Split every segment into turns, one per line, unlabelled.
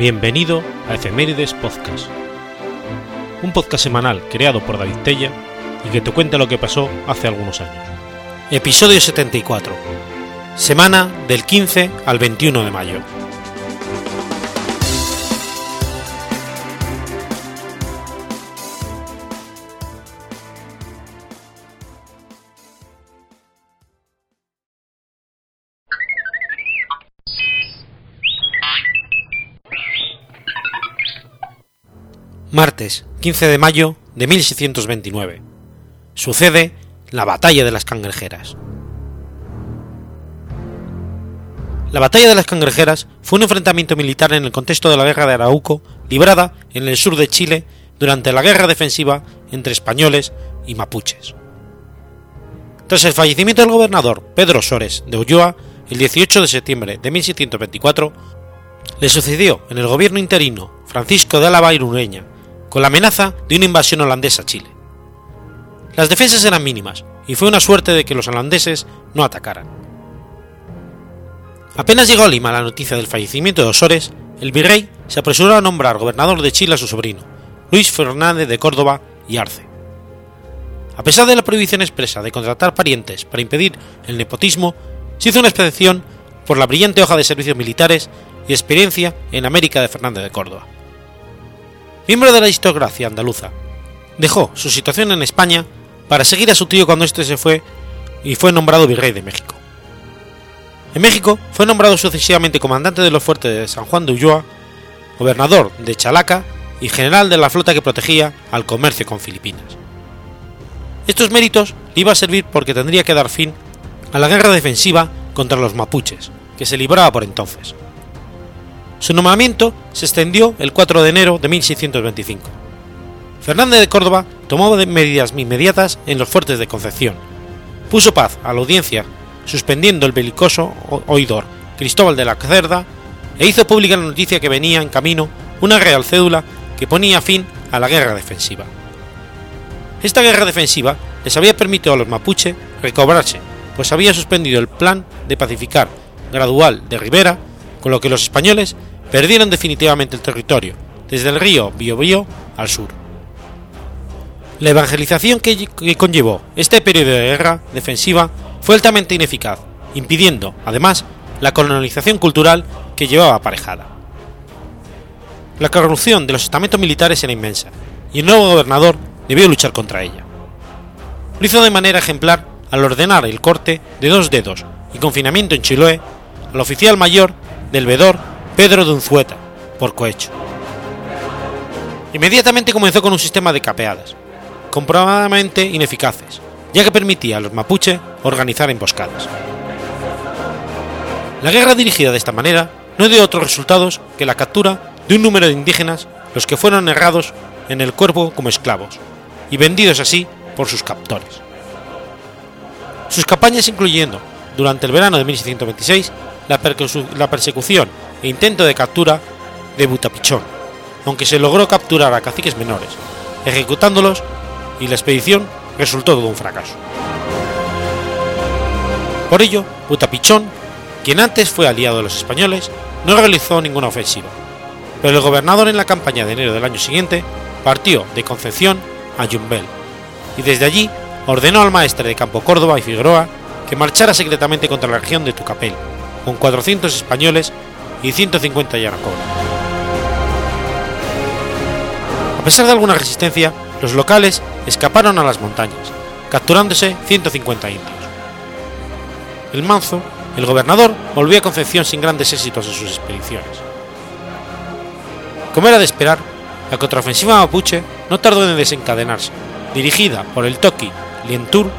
Bienvenido a Efemérides Podcast, un podcast semanal creado por David Tella y que te cuenta lo que pasó hace algunos años. Episodio 74, semana del 15 al 21 de mayo. Martes 15 de mayo de 1629. Sucede la Batalla de las Cangrejeras. La Batalla de las Cangrejeras fue un enfrentamiento militar en el contexto de la Guerra de Arauco, librada en el sur de Chile durante la guerra defensiva entre españoles y mapuches. Tras el fallecimiento del gobernador Pedro Sores de Ulloa el 18 de septiembre de 1624, le sucedió en el gobierno interino Francisco de Álava Irureña, con la amenaza de una invasión holandesa a Chile. Las defensas eran mínimas y fue una suerte de que los holandeses no atacaran. Apenas llegó a Lima la noticia del fallecimiento de Osores, el virrey se apresuró a nombrar gobernador de Chile a su sobrino, Luis Fernández de Córdoba y Arce. A pesar de la prohibición expresa de contratar parientes para impedir el nepotismo, se hizo una expedición por la brillante hoja de servicios militares y experiencia en América de Fernández de Córdoba. Miembro de la aristocracia andaluza, dejó su situación en España para seguir a su tío cuando éste se fue y fue nombrado virrey de México. En México fue nombrado sucesivamente comandante de los fuertes de San Juan de Ulloa, gobernador de Chalaca y general de la flota que protegía al comercio con Filipinas. Estos méritos le iba a servir porque tendría que dar fin a la guerra defensiva contra los mapuches, que se libraba por entonces. Su nombramiento se extendió el 4 de enero de 1625. Fernández de Córdoba tomó medidas inmediatas en los fuertes de Concepción, puso paz a la audiencia suspendiendo el belicoso oidor Cristóbal de la Cerda e hizo pública la noticia que venía en camino una real cédula que ponía fin a la guerra defensiva. Esta guerra defensiva les había permitido a los mapuche recobrarse, pues había suspendido el plan de pacificar gradual de Rivera, con lo que los españoles perdieron definitivamente el territorio, desde el río Biobío al sur. La evangelización que, conllevó este periodo de guerra defensiva fue altamente ineficaz, impidiendo, además, la colonización cultural que llevaba aparejada. La corrupción de los estamentos militares era inmensa, y el nuevo gobernador debió luchar contra ella. Lo hizo de manera ejemplar al ordenar el corte de dos dedos y confinamiento en Chiloé al oficial mayor del vedor Pedro de Unzueta, por cohecho. Inmediatamente comenzó con un sistema de capeadas, comprobadamente ineficaces, ya que permitía a los mapuche organizar emboscadas. La guerra dirigida de esta manera no dio otros resultados que la captura de un número de indígenas, los que fueron errados en el cuerpo como esclavos, y vendidos así por sus captores. Sus campañas incluyendo, durante el verano de 1626, la, persecución e intento de captura de Butapichón, aunque se logró capturar a caciques menores, ejecutándolos y la expedición resultó todo un fracaso. Por ello, Butapichón, quien antes fue aliado de los españoles, no realizó ninguna ofensiva, pero el gobernador en la campaña de enero del año siguiente partió de Concepción a Yumbel y desde allí ordenó al maestre de Campo Córdoba y Figueroa que marchara secretamente contra la región de Tucapel, con 400 españoles y 150 yanaconas. A pesar de alguna resistencia, los locales escaparon a las montañas, capturándose 150 indios. El manzo, el gobernador, volvió a Concepción sin grandes éxitos en sus expediciones. Como era de esperar, la contraofensiva mapuche no tardó en desencadenarse, dirigida por el Toqui Lientur,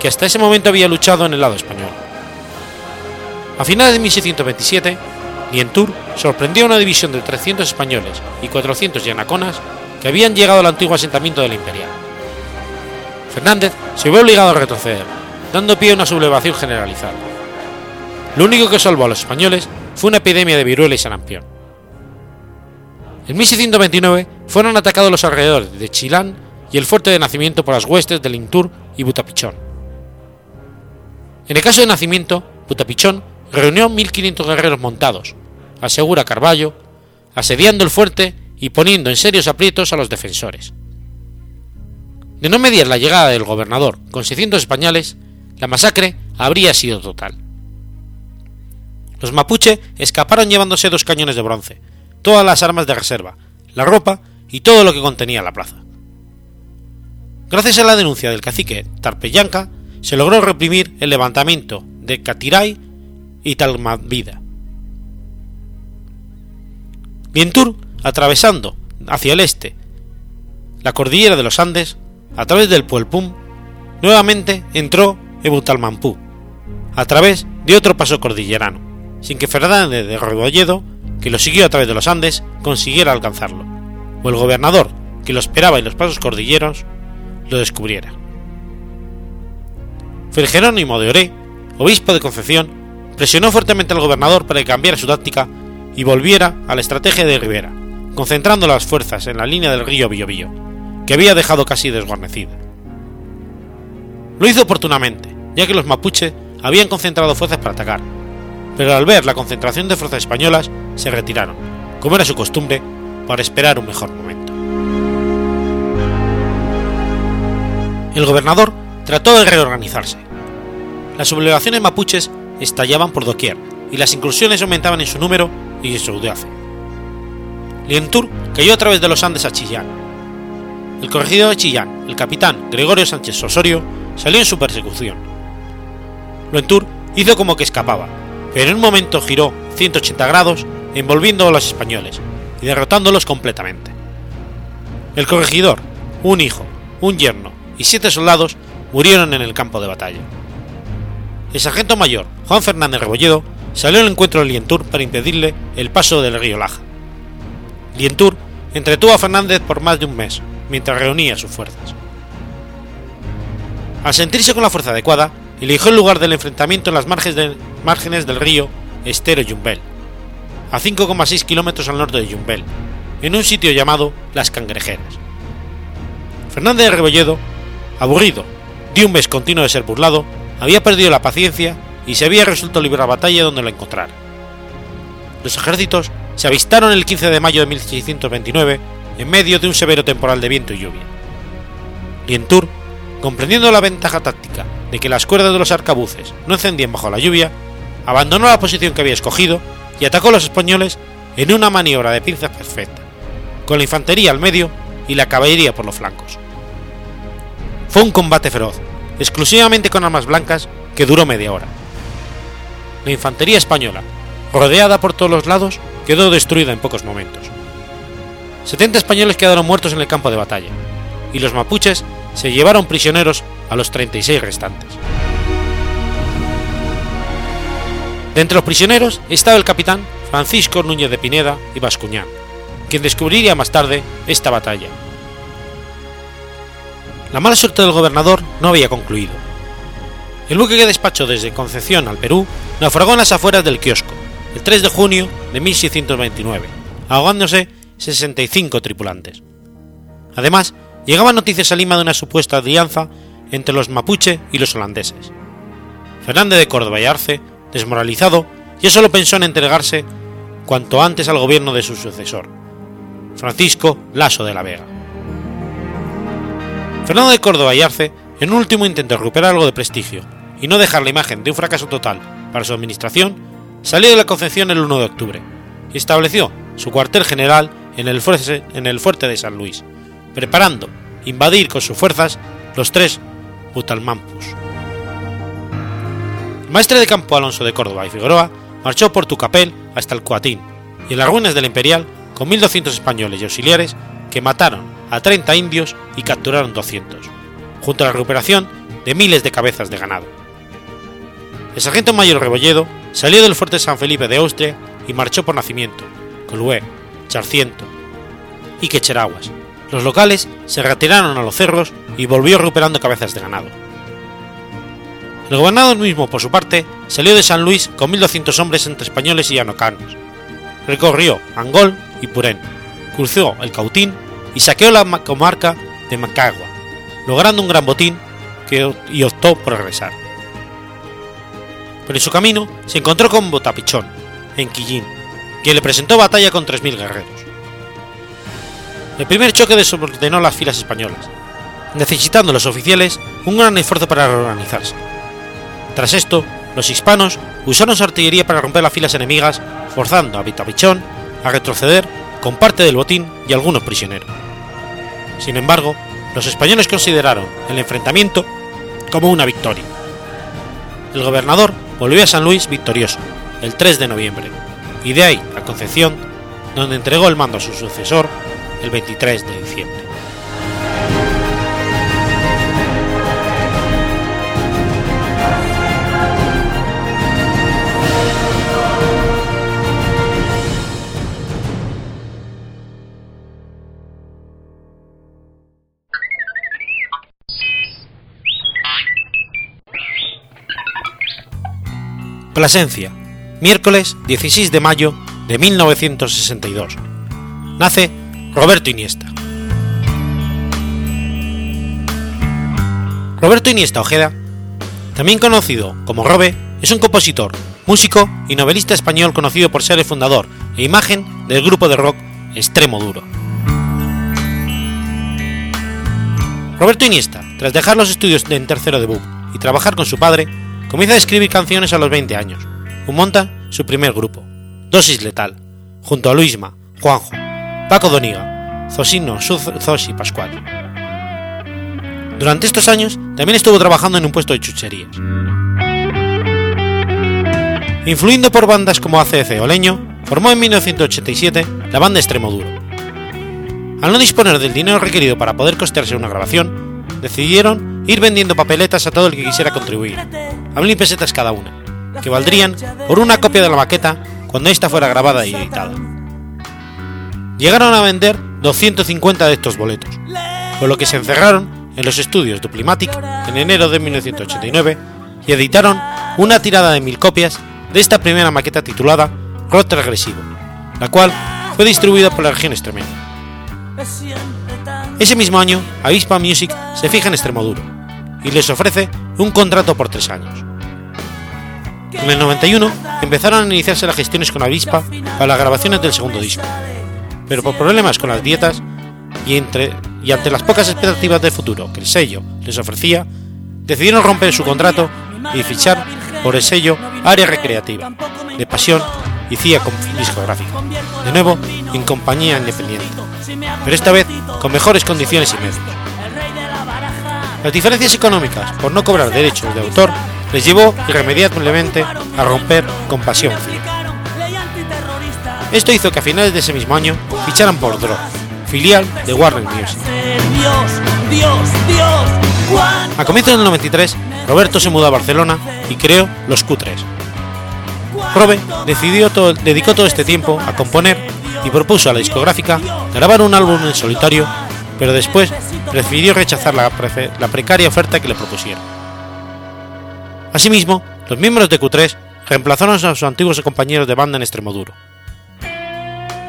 que hasta ese momento había luchado en el lado español. A finales de 1627, Lientur sorprendió a una división de 300 españoles y 400 yanaconas que habían llegado al antiguo asentamiento de la Imperial. Fernández se vio obligado a retroceder, dando pie a una sublevación generalizada. Lo único que salvó a los españoles fue una epidemia de viruela y sarampión. En 1629 fueron atacados los alrededores de Chilán y el fuerte de Nacimiento por las huestes de Lintur y Butapichón. En el caso de Nacimiento, Butapichón reunió 1.500 guerreros montados, asegura Carballo, asediando el fuerte y poniendo en serios aprietos a los defensores. De no mediar la llegada del gobernador con 600 españoles, la masacre habría sido total. Los mapuche escaparon llevándose dos cañones de bronce, todas las armas de reserva, la ropa y todo lo que contenía la plaza. Gracias a la denuncia del cacique Tarpeyanca, se logró reprimir el levantamiento de Catiray y Talmavida. Vientur, atravesando hacia el este la cordillera de los Andes, a través del Puelpum, nuevamente entró en Butalmampú, a través de otro paso cordillerano, sin que Fernández de Rebolledo, que lo siguió a través de los Andes, consiguiera alcanzarlo, o el gobernador, que lo esperaba en los pasos cordilleros, lo descubriera. Fray Jerónimo de Oré, obispo de Concepción, presionó fuertemente al gobernador para que cambiara su táctica y volviera a la estrategia de Rivera, concentrando las fuerzas en la línea del río Biobío, que había dejado casi desguarnecida. Lo hizo oportunamente, ya que los mapuches habían concentrado fuerzas para atacar, pero al ver la concentración de fuerzas españolas se retiraron, como era su costumbre, para esperar un mejor momento. El gobernador trató de reorganizarse. Las sublevaciones mapuches estallaban por doquier y las incursiones aumentaban en su número y en su audacia. Lientur cayó a través de los Andes a Chillán. El corregidor de Chillán, el capitán Gregorio Sánchez Osorio, salió en su persecución. Lientur hizo como que escapaba, pero en un momento giró 180 grados envolviendo a los españoles y derrotándolos completamente. El corregidor, un hijo, un yerno y siete soldados murieron en el campo de batalla. El sargento mayor, Juan Fernández Rebolledo, salió al encuentro de Lientur para impedirle el paso del río Laja. Lientur entretuvo a Fernández por más de un mes, mientras reunía sus fuerzas. Al sentirse con la fuerza adecuada, eligió el lugar del enfrentamiento en las márgenes del río Estero Yumbel, a 5,6 kilómetros al norte de Yumbel, en un sitio llamado Las Cangrejeras. Fernández de Rebolledo, aburrido de un mes continuo de ser burlado, había perdido la paciencia y se había resuelto librar batalla donde lo encontrara. Los ejércitos se avistaron el 15 de mayo de 1629 en medio de un severo temporal de viento y lluvia. Lientur, comprendiendo la ventaja táctica de que las cuerdas de los arcabuces no encendían bajo la lluvia, abandonó la posición que había escogido y atacó a los españoles en una maniobra de pinzas perfecta, con la infantería al medio y la caballería por los flancos. Fue un combate feroz, exclusivamente con armas blancas, que duró media hora. La infantería española, rodeada por todos los lados, quedó destruida en pocos momentos. 70 españoles quedaron muertos en el campo de batalla, y los mapuches se llevaron prisioneros a los 36 restantes. De entre los prisioneros estaba el capitán Francisco Núñez de Pineda y Bascuñán, quien descubriría más tarde esta batalla. La mala suerte del gobernador no había concluido. El buque que despachó desde Concepción al Perú naufragó en las afueras del kiosco, el 3 de junio de 1629, ahogándose 65 tripulantes. Además, llegaban noticias a Lima de una supuesta alianza entre los mapuche y los holandeses. Fernández de Córdoba y Arce, desmoralizado, ya solo pensó en entregarse cuanto antes al gobierno de su sucesor, Francisco Lasso de la Vega. Fernando de Córdoba y Arce, en un último intento de recuperar algo de prestigio y no dejar la imagen de un fracaso total para su administración, salió de la Concepción el 1 de octubre y estableció su cuartel general en el, fuerte, de San Luis, preparando invadir con sus fuerzas los tres Butalmampus. El maestre de campo Alonso de Córdoba y Figueroa marchó por Tucapel hasta el Coatín y en las ruinas del Imperial con 1.200 españoles y auxiliares que mataron a 30 indios y capturaron 200, junto a la recuperación de miles de cabezas de ganado. El sargento mayor Rebolledo salió del fuerte San Felipe de Austria y marchó por Nacimiento, Colué, Charciento y Quecheraguas. Los locales se retiraron a los cerros y volvió recuperando cabezas de ganado. El gobernador mismo, por su parte, salió de San Luis con 1.200 hombres entre españoles y anocanos. Recorrió Angol y Purén, cruzó el Cautín y saqueó la comarca de Macagua, logrando un gran botín que, y optó por regresar. Pero en su camino se encontró con Botapichón, en Quillín, quien le presentó batalla con 3.000 guerreros. El primer choque desordenó las filas españolas, necesitando los oficiales un gran esfuerzo para reorganizarse. Tras esto, los hispanos usaron su artillería para romper las filas enemigas, forzando a Vitapichón a retroceder con parte del botín y algunos prisioneros. Sin embargo, los españoles consideraron el enfrentamiento como una victoria. El gobernador volvió a San Luis victorioso el 3 de noviembre, y de ahí a Concepción, donde entregó el mando a su sucesor el 23 de diciembre. Plasencia, miércoles 16 de mayo de 1962. Nace Roberto Iniesta. Roberto Iniesta Ojeda, también conocido como Robe, es un compositor, músico y novelista español conocido por ser el fundador e imagen del grupo de rock Extremo Duro. Roberto Iniesta, tras dejar los estudios en tercero de BUP y trabajar con su padre, comienza a escribir canciones a los 20 años, y monta su primer grupo, Dosis Letal, junto a Luisma, Juanjo, Paco Doniga, Zosino, Zos y Pascual. Durante estos años también estuvo trabajando en un puesto de chucherías. Influido por bandas como ACC o Leño, formó en 1987 la banda Extremo Duro. Al no disponer del dinero requerido para poder costearse una grabación, decidieron ir vendiendo papeletas a todo el que quisiera contribuir, a mil pesetas cada una, que valdrían por una copia de la maqueta cuando ésta fuera grabada y editada. Llegaron a vender 250 de estos boletos, por lo que se encerraron en los estudios Duplimatic en enero de 1989 y editaron una tirada de mil copias de esta primera maqueta titulada Rot Regresivo, la cual fue distribuida por la región extremeña. Ese mismo año, Avispa Music se fija en Extremoduro y les ofrece un contrato por tres años. En el 91 empezaron a iniciarse las gestiones con Avispa para las grabaciones del segundo disco, pero por problemas con las dietas y, entre, y ante las pocas expectativas de futuro que el sello les ofrecía, decidieron romper su contrato y fichar por el sello Área Recreativa, de Pasión y CIA discográfica, de nuevo en compañía independiente, pero esta vez con mejores condiciones y medios. Las diferencias económicas por no cobrar derechos de autor les llevó irremediablemente a romper con Pasión Esto hizo que a finales de ese mismo año ficharan por Drog, filial de Warner Music. A comienzos del 93, Roberto se mudó a Barcelona y creó los Q3. Robe decidió dedicó todo este tiempo a componer y propuso a la discográfica grabar un álbum en solitario, pero después prefirió rechazar la, precaria oferta que le propusieron. Asimismo, los miembros de Q3 reemplazaron a sus antiguos compañeros de banda en Extremoduro.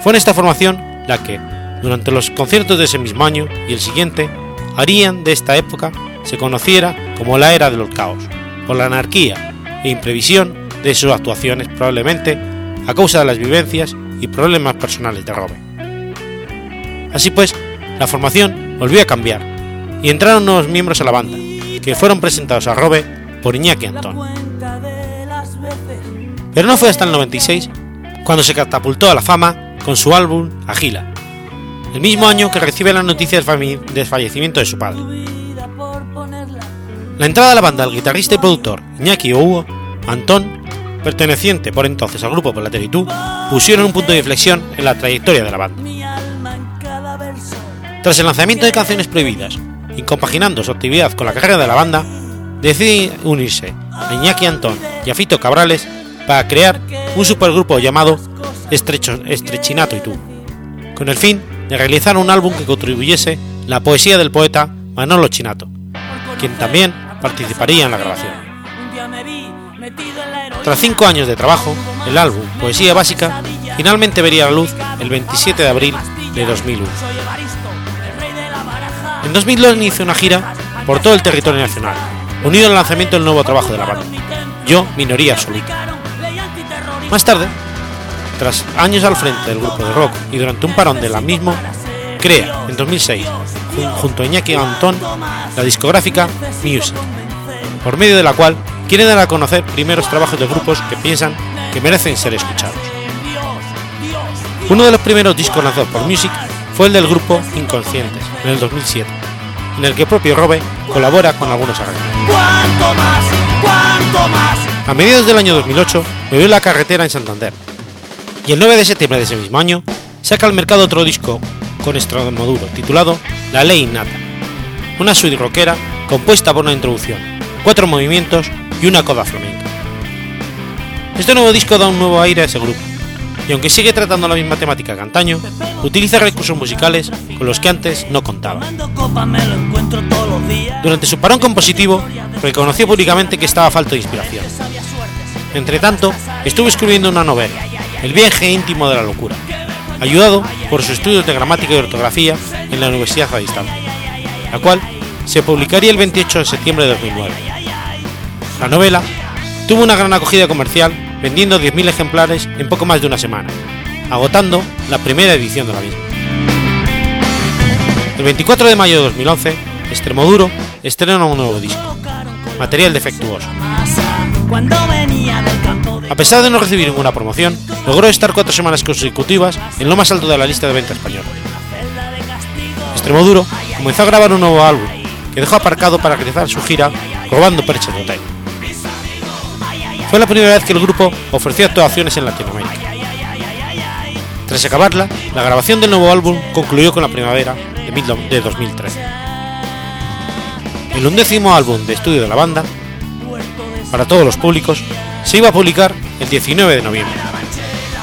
Fue en esta formación la que, durante los conciertos de ese mismo año y el siguiente, harían de esta época se conociera como la era de los caos, por la anarquía e imprevisión de sus actuaciones probablemente a causa de las vivencias y problemas personales de Robe. Así pues, la formación volvió a cambiar y entraron nuevos miembros a la banda, que fueron presentados a Robe por Iñaki Antón. Pero no fue hasta el 96 cuando se catapultó a la fama con su álbum Agila, el mismo año que recibe la noticia del fallecimiento de su padre. La entrada a la banda del guitarrista y productor Iñaki Hugo Antón, perteneciente por entonces al grupo Tú, pusieron un punto de inflexión en la trayectoria de la banda. Tras el lanzamiento de Canciones Prohibidas y compaginando su actividad con la carrera de la banda, decide unirse a Iñaki Antón y a Fito Cabrales para crear un supergrupo llamado Estrecho, Estrechinato y tú, con el fin de realizar un álbum que contribuyese la poesía del poeta Manolo Chinato, quien también participaría en la grabación. Tras cinco años de trabajo, el álbum Poesía Básica finalmente vería la luz el 27 de abril de 2001. En 2002 inició una gira por todo el territorio nacional, unido al lanzamiento del nuevo trabajo de la banda, Yo Minoría Absoluta. Más tarde, Tras años al frente del grupo de rock y durante un parón de la mismo, crea en 2006, junto a Iñaki Antón, la discográfica Music, por medio de la cual quiere dar a conocer primeros trabajos de grupos que piensan que merecen ser escuchados. Uno de los primeros discos lanzados por Music fue el del grupo Inconscientes, en el 2007, en el que propio Robe colabora con algunos arreglos. A mediados del año 2008 vivió la carretera en Santander, y el 9 de septiembre de ese mismo año saca al mercado otro disco con Extremaduro titulado La Ley Innata, una suite rockera compuesta por una introducción, cuatro movimientos y una coda flamenca. Este nuevo disco da un nuevo aire a ese grupo, y aunque sigue tratando la misma temática que antaño, utiliza recursos musicales con los que antes no contaba. Durante su parón compositivo, reconoció públicamente que estaba falto de inspiración. Entre tanto, estuvo escribiendo una novela, El viaje íntimo de la locura, ayudado por sus estudios de gramática y ortografía en la Universidad a distancia, la cual se publicaría el 28 de septiembre de 2009. La novela tuvo una gran acogida comercial vendiendo 10.000 ejemplares en poco más de una semana, agotando la primera edición de la misma. El 24 de mayo de 2011, Extremoduro estrena un nuevo disco, Material Defectuoso. A pesar de no recibir ninguna promoción, logró estar cuatro semanas consecutivas en lo más alto de la lista de venta española. Extremoduro comenzó a grabar un nuevo álbum, que dejó aparcado para realizar su gira robando perchas de hotel. Fue la primera vez que el grupo ofreció actuaciones en Latinoamérica. Tras acabarla, la grabación del nuevo álbum concluyó con la primavera de 2013. El undécimo álbum de estudio de la banda, para todos los públicos, se iba a publicar el 19 de noviembre,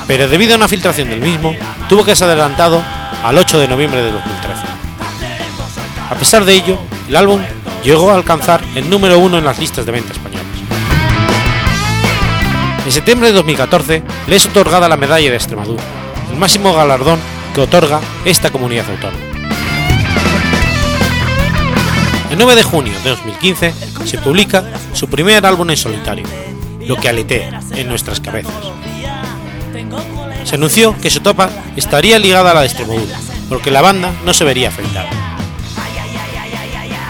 pero debido a una filtración del mismo, tuvo que ser adelantado al 8 de noviembre de 2013. A pesar de ello, el álbum llegó a alcanzar el número uno en las listas de venta españolas. En septiembre de 2014 le es otorgada la Medalla de Extremadura, el máximo galardón que otorga esta comunidad autónoma. El 9 de junio de 2015 se publica su primer álbum en solitario, Lo que aletea en nuestras cabezas. Se anunció que su topa estaría ligada a la de Extremadura, porque la banda no se vería afectada.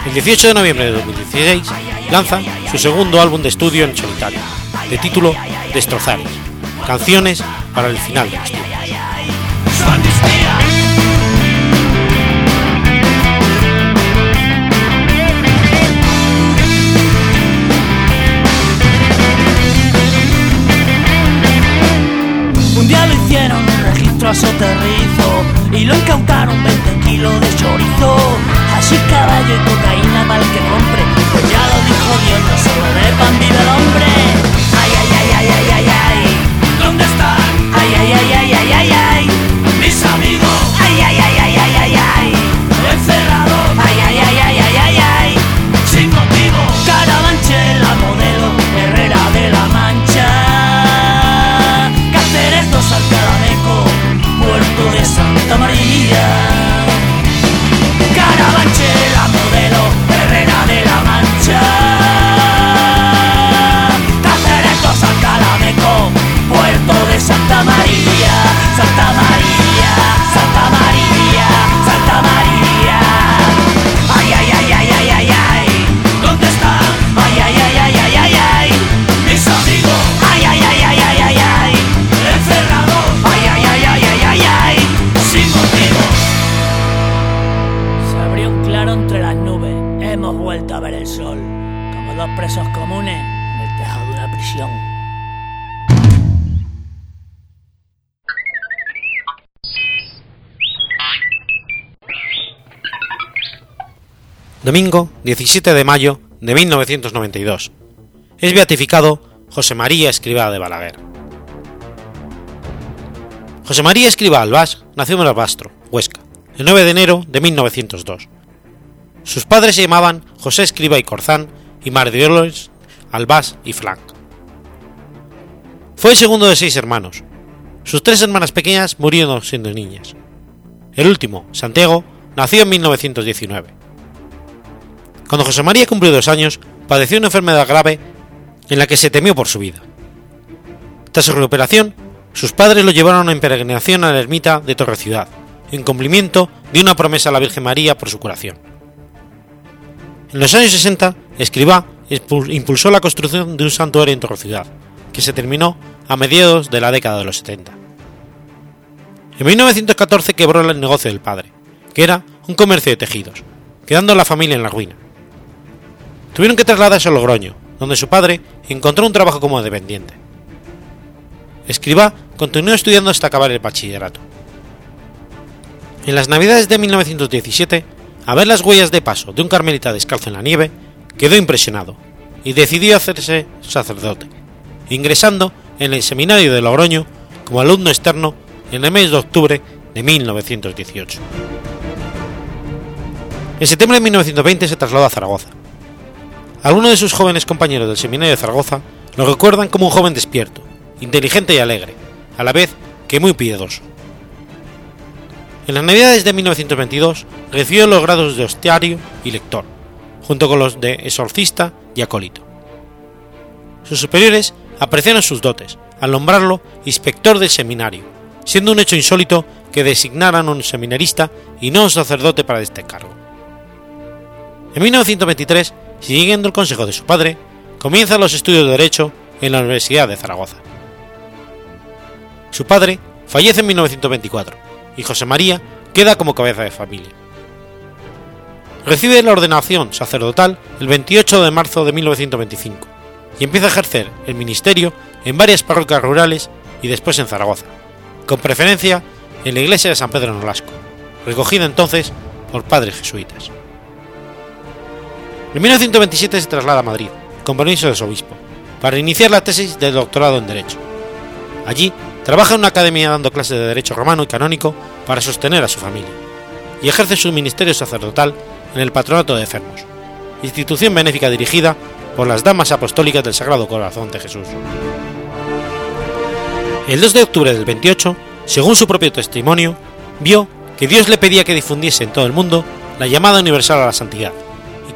El 18 de noviembre de 2016 lanza su segundo álbum de estudio en solitario, de título Destrozar, canciones para el final de.
Un día lo hicieron un registro a soterrizo y lo incautaron 20 kilos de chorizo. Así caballo y cocaína mal que compre, pues ya lo dijo Dios, no solo de pan vive el hombre.
Domingo 17 de mayo de 1992. Es beatificado José María Escribá de Balaguer. José María Escribá Albás nació en Albastro, Huesca, el 9 de enero de 1902. Sus padres se llamaban José Escriba y Corzán y Mardioles Albás y Flanc. Fue el segundo de seis hermanos. Sus tres hermanas pequeñas murieron siendo niñas. El último, Santiago, nació en 1919. Cuando José María cumplió dos años, padeció una enfermedad grave en la que se temió por su vida. Tras su recuperación, sus padres lo llevaron en peregrinación a la ermita de Torre Ciudad, en cumplimiento de una promesa a la Virgen María por su curación. En los años 60, Escribá impulsó la construcción de un santuario en Torre Ciudad, que se terminó a mediados de la década de los 70. En 1914 quebró el negocio del padre, que era un comercio de tejidos, quedando la familia en la ruina. Tuvieron que trasladarse a Logroño, donde su padre encontró un trabajo como dependiente. Escribá continuó estudiando hasta acabar el bachillerato. En las navidades de 1917, a ver las huellas de paso de un carmelita descalzo en la nieve, quedó impresionado y decidió hacerse sacerdote, ingresando en el seminario de Logroño como alumno externo en el mes de octubre de 1918. En septiembre de 1920 se trasladó a Zaragoza. Algunos de sus jóvenes compañeros del seminario de Zaragoza lo recuerdan como un joven despierto, inteligente y alegre, a la vez que muy piadoso. En las navidades de 1922 recibió los grados de hostiario y lector, junto con los de exorcista y acólito. Sus superiores apreciaron sus dotes al nombrarlo inspector del seminario, siendo un hecho insólito que designaran un seminarista y no un sacerdote para este cargo. En 1923, siguiendo el consejo de su padre, comienza los estudios de Derecho en la Universidad de Zaragoza. Su padre fallece en 1924 y José María queda como cabeza de familia. Recibe la ordenación sacerdotal el 28 de marzo de 1925 y empieza a ejercer el ministerio en varias parroquias rurales y después en Zaragoza, con preferencia en la iglesia de San Pedro Nolasco, recogida entonces por padres jesuitas. En 1927 se traslada a Madrid, con permiso de su obispo, para iniciar la tesis de doctorado en Derecho. Allí trabaja en una academia dando clases de Derecho Romano y Canónico para sostener a su familia, y ejerce su ministerio sacerdotal en el Patronato de Enfermos, institución benéfica dirigida por las Damas Apostólicas del Sagrado Corazón de Jesús. El 2 de octubre del 28, según su propio testimonio, vio que Dios le pedía que difundiese en todo el mundo la llamada universal a la santidad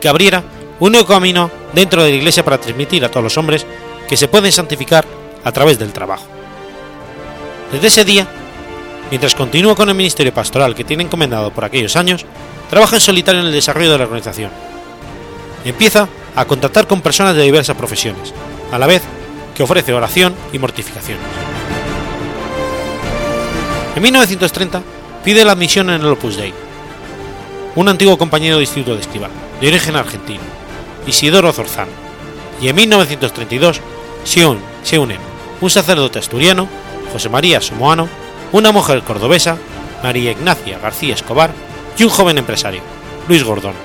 que abriera un nuevo camino dentro de la Iglesia para transmitir a todos los hombres que se pueden santificar a través del trabajo. Desde ese día, mientras continúa con el ministerio pastoral que tiene encomendado por aquellos años, trabaja en solitario en el desarrollo de la organización. Empieza a contactar con personas de diversas profesiones, a la vez que ofrece oración y mortificaciones. En 1930 pide la admisión en el Opus Dei. Un antiguo compañero de instituto de Estiva, de origen argentino, Isidoro Zorzano, y en 1932 se unen un sacerdote asturiano, José María Somoano, una mujer cordobesa, María Ignacia García Escobar, y un joven empresario, Luis Gordón,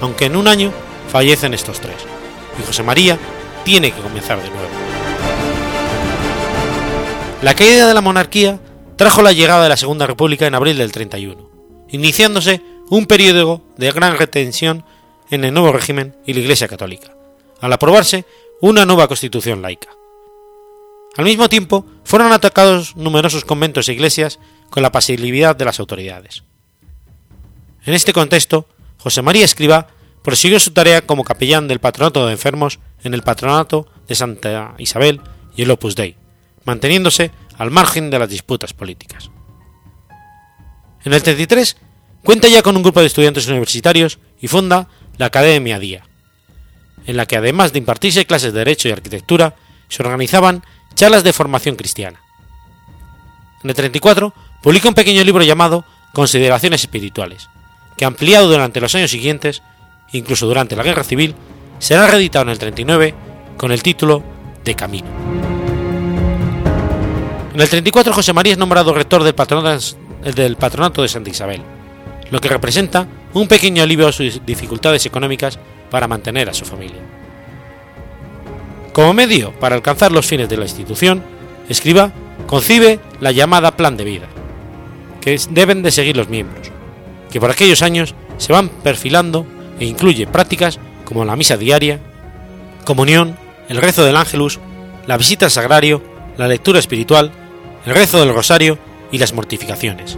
aunque en un año fallecen estos tres, y José María tiene que comenzar de nuevo. La caída de la monarquía trajo la llegada de la Segunda República en abril del 31, iniciándose un periodo de gran retención en el nuevo régimen y la Iglesia Católica, al aprobarse una nueva constitución laica. Al mismo tiempo, fueron atacados numerosos conventos e iglesias con la pasividad de las autoridades. En este contexto, José María Escriba prosiguió su tarea como capellán del patronato de enfermos en el patronato de Santa Isabel y el Opus Dei, manteniéndose al margen de las disputas políticas. En el 33 cuenta ya con un grupo de estudiantes universitarios y funda la Academia Día, en la que además de impartirse clases de Derecho y Arquitectura, se organizaban charlas de formación cristiana. En el 34 publica un pequeño libro llamado Consideraciones Espirituales, que ampliado durante los años siguientes, incluso durante la Guerra Civil, será reeditado en el 39 con el título de Camino. En el 34 José María es nombrado rector del patronato, del patronato de Santa Isabel, lo que representa un pequeño alivio a sus dificultades económicas para mantener a su familia. Como medio para alcanzar los fines de la institución, Escriba concibe la llamada Plan de Vida, que deben de seguir los miembros, que por aquellos años se van perfilando e incluye prácticas como la misa diaria, comunión, el rezo del ángelus, la visita al sagrario, la lectura espiritual, el rezo del rosario y las mortificaciones.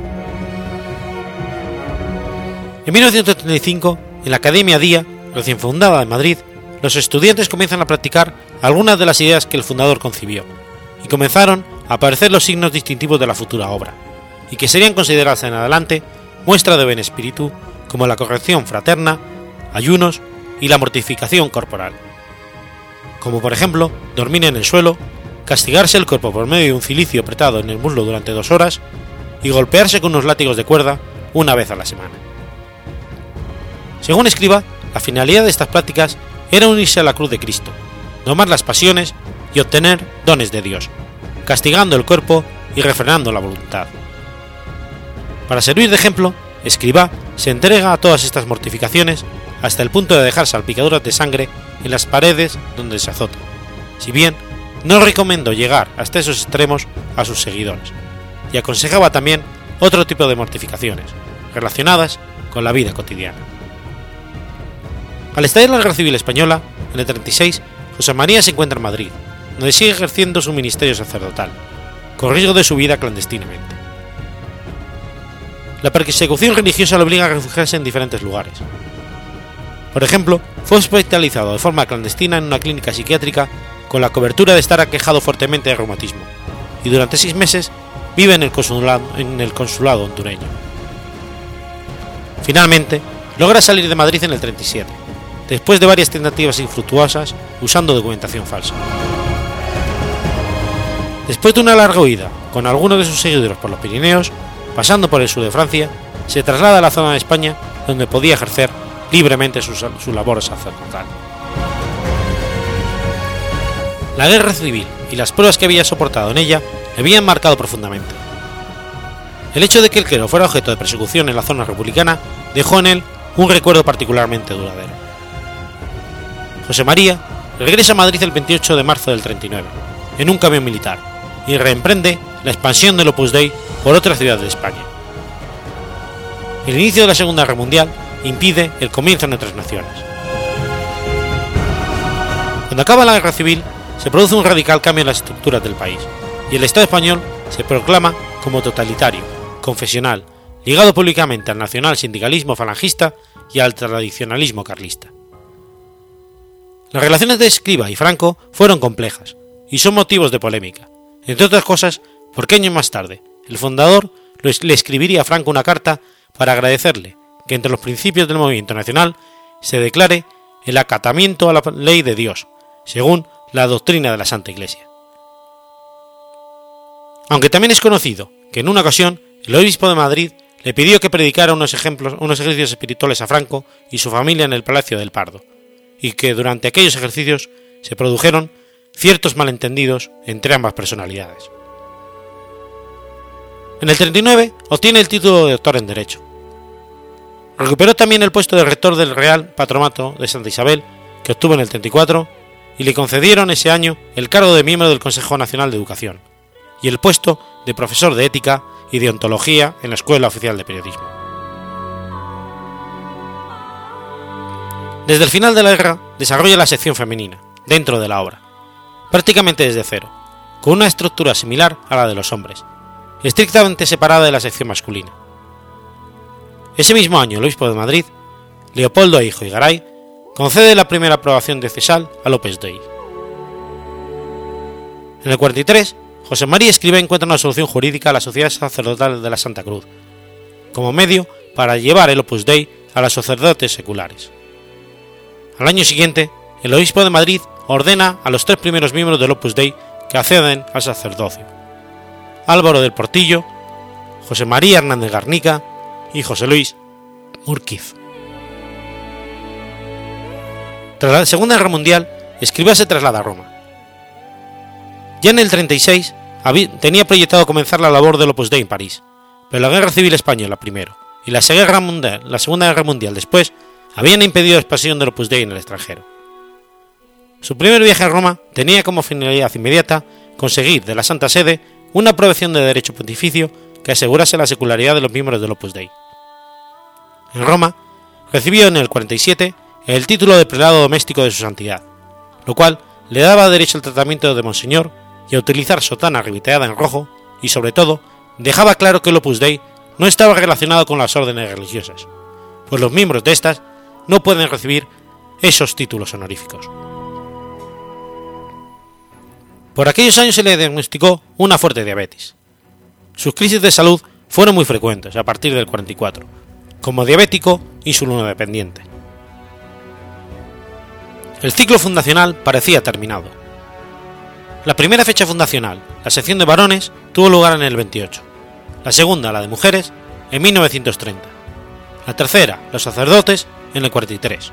En 1935, en la Academia Día, recién fundada en Madrid, los estudiantes comienzan a practicar algunas de las ideas que el fundador concibió, y comenzaron a aparecer los signos distintivos de la futura obra, y que serían consideradas en adelante muestra de buen espíritu como la corrección fraterna, ayunos y la mortificación corporal. Como por ejemplo, dormir en el suelo, castigarse el cuerpo por medio de un cilicio apretado en el muslo durante dos horas y golpearse con unos látigos de cuerda una vez a la semana. Según escriba, la finalidad de estas prácticas era unirse a la cruz de Cristo, domar las pasiones y obtener dones de Dios, castigando el cuerpo y refrenando la voluntad. Para servir de ejemplo, Escribá se entrega a todas estas mortificaciones hasta el punto de dejar salpicaduras de sangre en las paredes donde se azota, si bien no recomiendo llegar hasta esos extremos a sus seguidores, y aconsejaba también otro tipo de mortificaciones, relacionadas con la vida cotidiana. Al estallar la Guerra Civil Española, en el 36, José María se encuentra en Madrid, donde sigue ejerciendo su ministerio sacerdotal, con riesgo de su vida clandestinamente. La persecución religiosa lo obliga a refugiarse en diferentes lugares. Por ejemplo, fue hospitalizado de forma clandestina en una clínica psiquiátrica con la cobertura de estar aquejado fuertemente de reumatismo, y durante seis meses vive en el consulado, en el consulado hondureño. Finalmente, logra salir de Madrid en el 37, después de varias tentativas infructuosas usando documentación falsa. Después de una larga huida con algunos de sus seguidores por los Pirineos, pasando por el sur de Francia, se traslada a la zona de España donde podía ejercer libremente su, su labor sacerdotal. La guerra civil y las pruebas que había soportado en ella le habían marcado profundamente. El hecho de que el clero fuera objeto de persecución en la zona republicana dejó en él un recuerdo particularmente duradero. José María regresa a Madrid el 28 de marzo del 39, en un camión militar, y reemprende la expansión del Opus Dei por otras ciudades de España. El inicio de la Segunda Guerra Mundial impide el comienzo en otras naciones. Cuando acaba la guerra civil, se produce un radical cambio en las estructuras del país, y el Estado español se proclama como totalitario, confesional, ligado públicamente al nacional sindicalismo falangista y al tradicionalismo carlista. Las relaciones de Escriba y Franco fueron complejas y son motivos de polémica, entre otras cosas porque años más tarde el fundador le escribiría a Franco una carta para agradecerle que entre los principios del movimiento nacional se declare el acatamiento a la ley de Dios, según la doctrina de la Santa Iglesia. Aunque también es conocido que en una ocasión el obispo de Madrid le pidió que predicara unos ejemplos, unos ejercicios espirituales a Franco y su familia en el Palacio del Pardo, y que durante aquellos ejercicios se produjeron ciertos malentendidos entre ambas personalidades. En el 39 obtiene el título de doctor en Derecho. Recuperó también el puesto de rector del Real Patronato de Santa Isabel, que obtuvo en el 34, y le concedieron ese año el cargo de miembro del Consejo Nacional de Educación y el puesto de profesor de ética y de ontología en la Escuela Oficial de Periodismo. Desde el final de la guerra desarrolla la sección femenina, dentro de la obra, prácticamente desde cero, con una estructura similar a la de los hombres, estrictamente separada de la sección masculina. Ese mismo año, el obispo de Madrid, Leopoldo Hijo y Garay, concede la primera aprobación de Cesal a López Dei. En el 43, José María Escriba encuentra una solución jurídica a la Sociedad Sacerdotal de la Santa Cruz, como medio para llevar el Opus Dei a los sacerdotes seculares. Al año siguiente, el obispo de Madrid ordena a los tres primeros miembros del Opus Dei que acceden al sacerdocio, Álvaro del Portillo, José María Hernández Garnica y José Luis Murquiz. Tras la Segunda Guerra Mundial, Escribá se traslada a Roma. Ya en el 36 tenía proyectado comenzar la labor del Opus Dei en París, pero la Guerra Civil Española primero y la Segunda, Mundial, la Segunda Guerra Mundial después habían impedido la expansión del Opus Dei en el extranjero. Su primer viaje a Roma tenía como finalidad inmediata conseguir de la Santa Sede una aprobación de derecho pontificio que asegurase la secularidad de los miembros del Opus Dei. En Roma, recibió en el 47 el título de prelado doméstico de su santidad, lo cual le daba derecho al tratamiento de monseñor y a utilizar sotana reviteada en rojo y sobre todo dejaba claro que el Opus Dei no estaba relacionado con las órdenes religiosas, pues los miembros de estas no pueden recibir esos títulos honoríficos. Por aquellos años se le diagnosticó una fuerte diabetes. Sus crisis de salud fueron muy frecuentes a partir del 44, como diabético insulino dependiente. El ciclo fundacional parecía terminado. La primera fecha fundacional, la sección de varones, tuvo lugar en el 28, la segunda, la de mujeres, en 1930, la tercera, los sacerdotes, en el 43.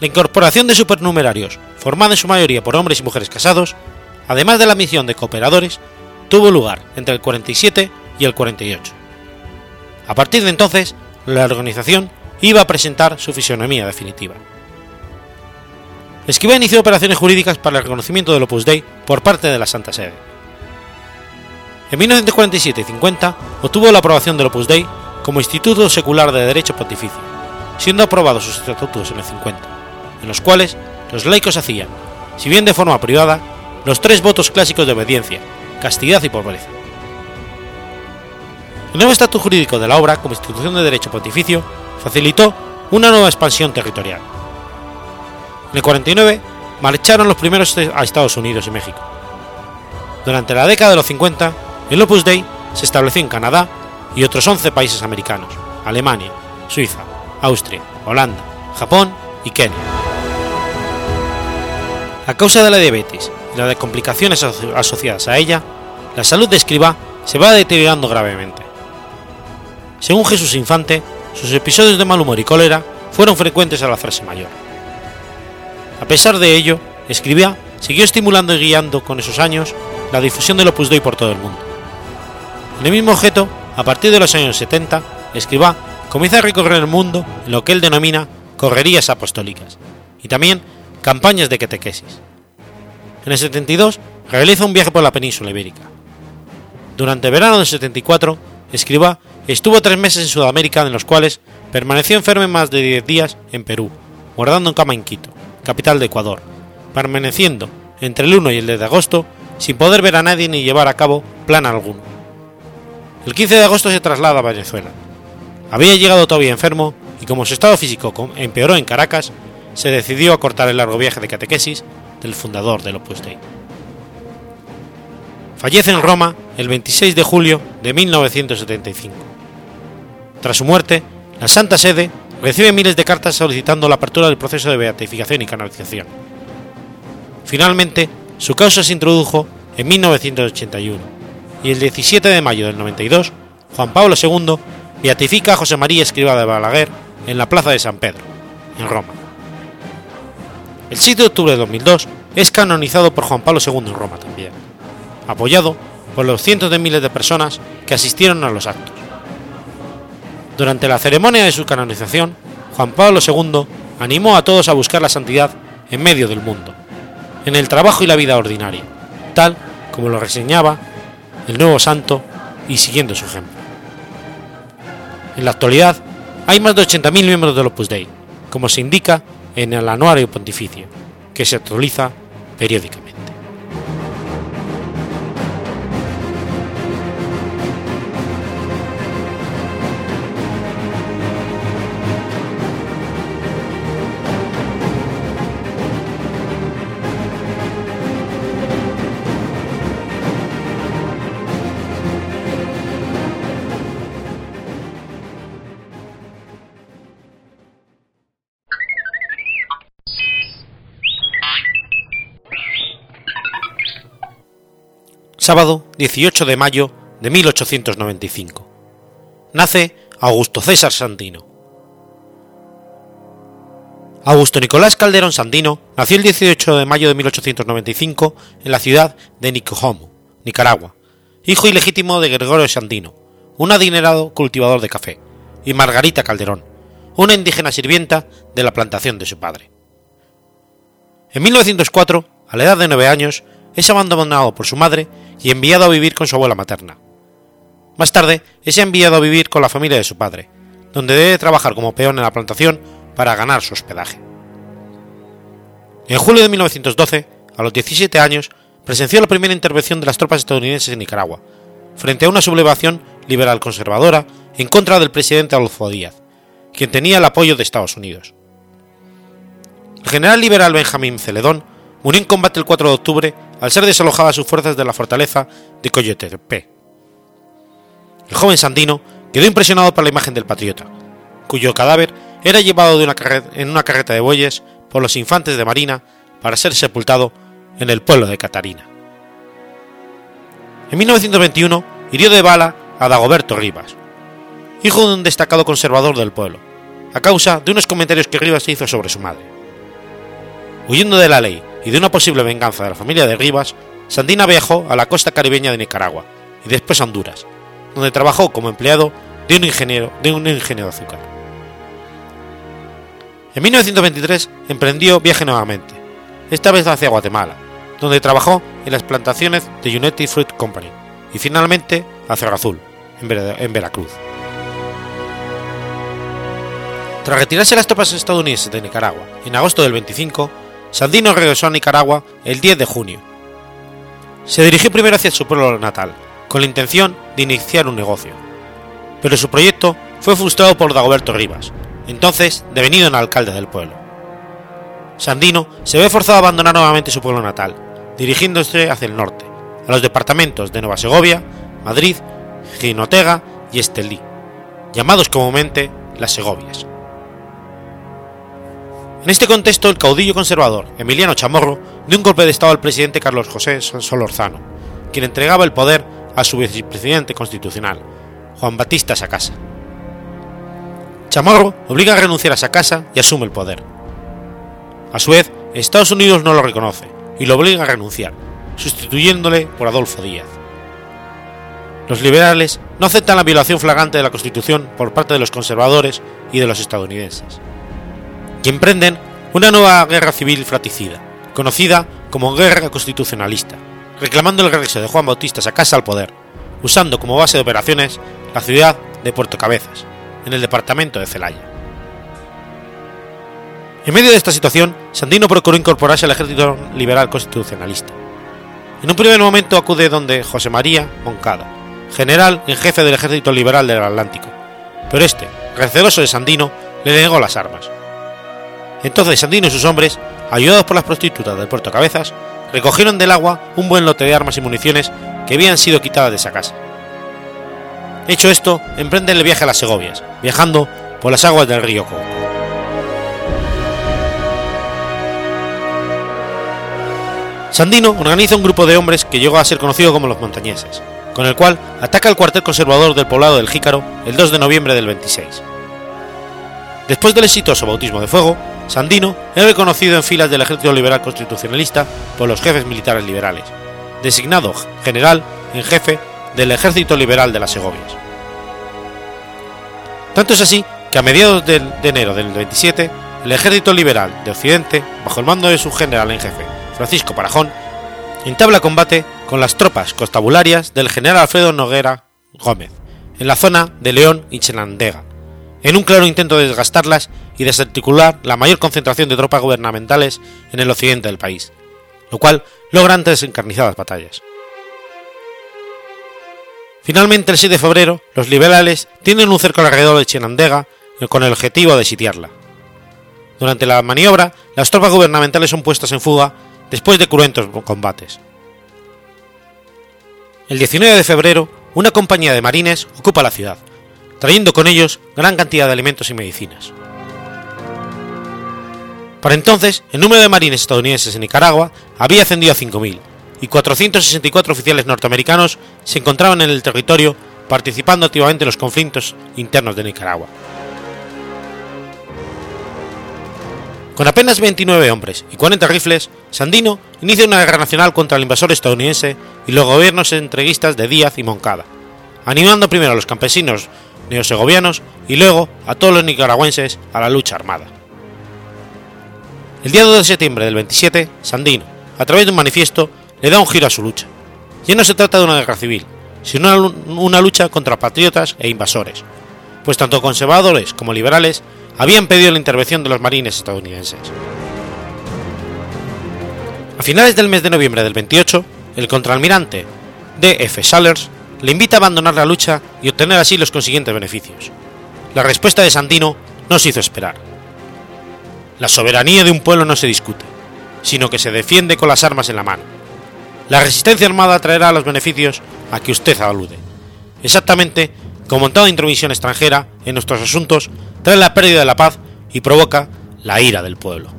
La incorporación de supernumerarios, formada en su mayoría por hombres y mujeres casados, además de la misión de cooperadores, tuvo lugar entre el 47 y el 48. A partir de entonces, la organización iba a presentar su fisonomía definitiva. Esquiva inició operaciones jurídicas para el reconocimiento del Opus Dei por parte de la Santa Sede. En 1947 y 50 obtuvo la aprobación del Opus Dei como Instituto Secular de Derecho Pontificio, siendo aprobados sus estatutos en el 50, en los cuales los laicos hacían, si bien de forma privada, los tres votos clásicos de obediencia, castidad y pobreza. El nuevo estatus jurídico de la obra como institución de derecho pontificio facilitó una nueva expansión territorial. En el 49 marcharon los primeros a Estados Unidos y México. Durante la década de los 50, el Opus Dei se estableció en Canadá y otros 11 países americanos, Alemania, Suiza, Austria, Holanda, Japón y Kenia. A causa de la diabetes y la de complicaciones asociadas a ella, la salud de Escribá se va deteriorando gravemente. Según Jesús Infante, sus episodios de mal humor y cólera fueron frecuentes al hacerse mayor. A pesar de ello, Escribá siguió estimulando y guiando con esos años la difusión del Opus Dei por todo el mundo. En el mismo objeto, a partir de los años 70, Escribá comienza a recorrer el mundo en lo que él denomina correrías apostólicas y también campañas de catequesis. En el 72 realiza un viaje por la península ibérica. Durante el verano del 74, Escribá estuvo tres meses en Sudamérica, en los cuales permaneció enfermo en más de 10 días en Perú, guardando en cama en Quito, capital de Ecuador, permaneciendo entre el 1 y el 10 de agosto sin poder ver a nadie ni llevar a cabo plan alguno. El 15 de agosto se traslada a Venezuela. Había llegado todavía enfermo y como su estado físico empeoró en Caracas, se decidió a cortar el largo viaje de catequesis del fundador del Opus Dei. Fallece en Roma el 26 de julio de 1975. Tras su muerte, la Santa Sede recibe miles de cartas solicitando la apertura del proceso de beatificación y canonización. Finalmente, su causa se introdujo en 1981 y el 17 de mayo del 92, Juan Pablo II beatifica a José María Escriba de Balaguer en la Plaza de San Pedro, en Roma. El 6 de octubre de 2002 es canonizado por Juan Pablo II en Roma también, apoyado por los cientos de miles de personas que asistieron a los actos. Durante la ceremonia de su canonización, Juan Pablo II animó a todos a buscar la santidad en medio del mundo, en el trabajo y la vida ordinaria, tal como lo reseñaba el nuevo santo y siguiendo su ejemplo. En la actualidad, hay más de 80.000 miembros del Opus Dei, como se indica en el anuario pontificio, que se actualiza periódicamente. Sábado 18 de mayo de 1895. Nace Augusto César Sandino. Augusto Nicolás Calderón Sandino nació el 18 de mayo de 1895 en la ciudad de Nicohomo, Nicaragua, hijo ilegítimo de Gregorio Sandino, un adinerado cultivador de café, y Margarita Calderón, una indígena sirvienta de la plantación de su padre. En 1904, a la edad de nueve años, es abandonado por su madre y enviado a vivir con su abuela materna. Más tarde es enviado a vivir con la familia de su padre, donde debe trabajar como peón en la plantación para ganar su hospedaje. En julio de 1912, a los 17 años, presenció la primera intervención de las tropas estadounidenses en Nicaragua, frente a una sublevación liberal conservadora en contra del presidente Adolfo Díaz, quien tenía el apoyo de Estados Unidos. El general liberal Benjamín Celedón murió en combate el 4 de octubre al ser desalojadas sus fuerzas de la fortaleza de Coyotepe. El joven Sandino quedó impresionado por la imagen del patriota, cuyo cadáver era llevado una en una carreta de bueyes por los infantes de marina para ser sepultado en el pueblo de Catarina. En 1921 hirió de bala a Dagoberto Rivas, hijo de un destacado conservador del pueblo, a causa de unos comentarios que Rivas hizo sobre su madre. Huyendo de la ley y de una posible venganza de la familia de Rivas, Sandina viajó a la costa caribeña de Nicaragua y después a Honduras, donde trabajó como empleado de un ingeniero de un ingenio de azúcar. En 1923 emprendió viaje nuevamente, esta vez hacia Guatemala, donde trabajó en las plantaciones de United Fruit Company y finalmente a Cerro Azul, en Veracruz. Tras retirarse las tropas estadounidenses de Nicaragua en agosto del 25, Sandino regresó a Nicaragua el 10 de junio. Se dirigió primero hacia su pueblo natal, con la intención de iniciar un negocio, pero su proyecto fue frustrado por Dagoberto Rivas, entonces devenido en alcalde del pueblo. Sandino se ve forzado a abandonar nuevamente su pueblo natal, dirigiéndose hacia el norte, a los departamentos de Nueva Segovia, Madrid, Ginotega y Estelí, llamados comúnmente las Segovias. En este contexto, el caudillo conservador Emiliano Chamorro dio un golpe de estado al presidente Carlos José Solorzano, quien entregaba el poder a su vicepresidente constitucional, Juan Batista Sacasa. Chamorro obliga a renunciar a Sacasa y asume el poder. A su vez, Estados Unidos no lo reconoce y lo obliga a renunciar, sustituyéndole por Adolfo Díaz. Los liberales no aceptan la violación flagrante de la Constitución por parte de los conservadores y de los estadounidenses, y emprenden una nueva guerra civil fratricida, conocida como Guerra Constitucionalista, reclamando el regreso de Juan Bautista Sacasa al poder, usando como base de operaciones la ciudad de Puerto Cabezas, en el departamento de Celaya. En medio de esta situación, Sandino procuró incorporarse al ejército liberal constitucionalista. En un primer momento acude donde José María Moncada, general en jefe del ejército liberal del Atlántico, pero este, receloso de Sandino, le negó las armas. Entonces Sandino y sus hombres, ayudados por las prostitutas del puerto Cabezas, recogieron del agua un buen lote de armas y municiones que habían sido quitadas de esa casa. Hecho esto, emprenden el viaje a las Segovias, viajando por las aguas del río Coco. Sandino organiza un grupo de hombres que llegó a ser conocido como los montañeses, con el cual ataca el cuartel conservador del poblado del Jícaro el 2 de noviembre del 26. Después del exitoso bautismo de fuego, Sandino es reconocido en filas del Ejército Liberal Constitucionalista por los jefes militares liberales, designado general en jefe del Ejército Liberal de las Segovias. Tanto es así que a mediados de, enero del 27, el Ejército Liberal de Occidente, bajo el mando de su general en jefe, Francisco Parajón, entabla combate con las tropas constabularias del general Alfredo Noguera Gómez, en la zona de León y Chenandega, en un claro intento de desgastarlas y desarticular la mayor concentración de tropas gubernamentales en el occidente del país, lo cual logra antes encarnizadas batallas. Finalmente, el 6 de febrero, los liberales tienen un cerco alrededor de Chenandega con el objetivo de sitiarla. Durante la maniobra, las tropas gubernamentales son puestas en fuga después de cruentos combates. El 19 de febrero, una compañía de marines ocupa la ciudad, trayendo con ellos gran cantidad de alimentos y medicinas. Para entonces, el número de marines estadounidenses en Nicaragua había ascendido a 5.000, y 464 oficiales norteamericanos se encontraban en el territorio participando activamente en los conflictos internos de Nicaragua. Con apenas 29 hombres y 40 rifles, Sandino inicia una guerra nacional contra el invasor estadounidense y los gobiernos entreguistas de Díaz y Moncada, animando primero a los campesinos neosegovianos y luego a todos los nicaragüenses a la lucha armada. El día 2 de septiembre del 27, Sandino, a través de un manifiesto, le da un giro a su lucha. Ya no se trata de una guerra civil, sino una lucha contra patriotas e invasores, pues tanto conservadores como liberales habían pedido la intervención de los marines estadounidenses. A finales del mes de noviembre del 28, el contraalmirante D. F. Sallers le invita a abandonar la lucha y obtener así los consiguientes beneficios. La respuesta de Sandino no se hizo esperar. La soberanía de un pueblo no se discute, sino que se defiende con las armas en la mano. la resistencia armada traerá los beneficios a que usted alude. Exactamente como en toda intromisión extranjera en nuestros asuntos trae la pérdida de la paz y provoca la ira del pueblo.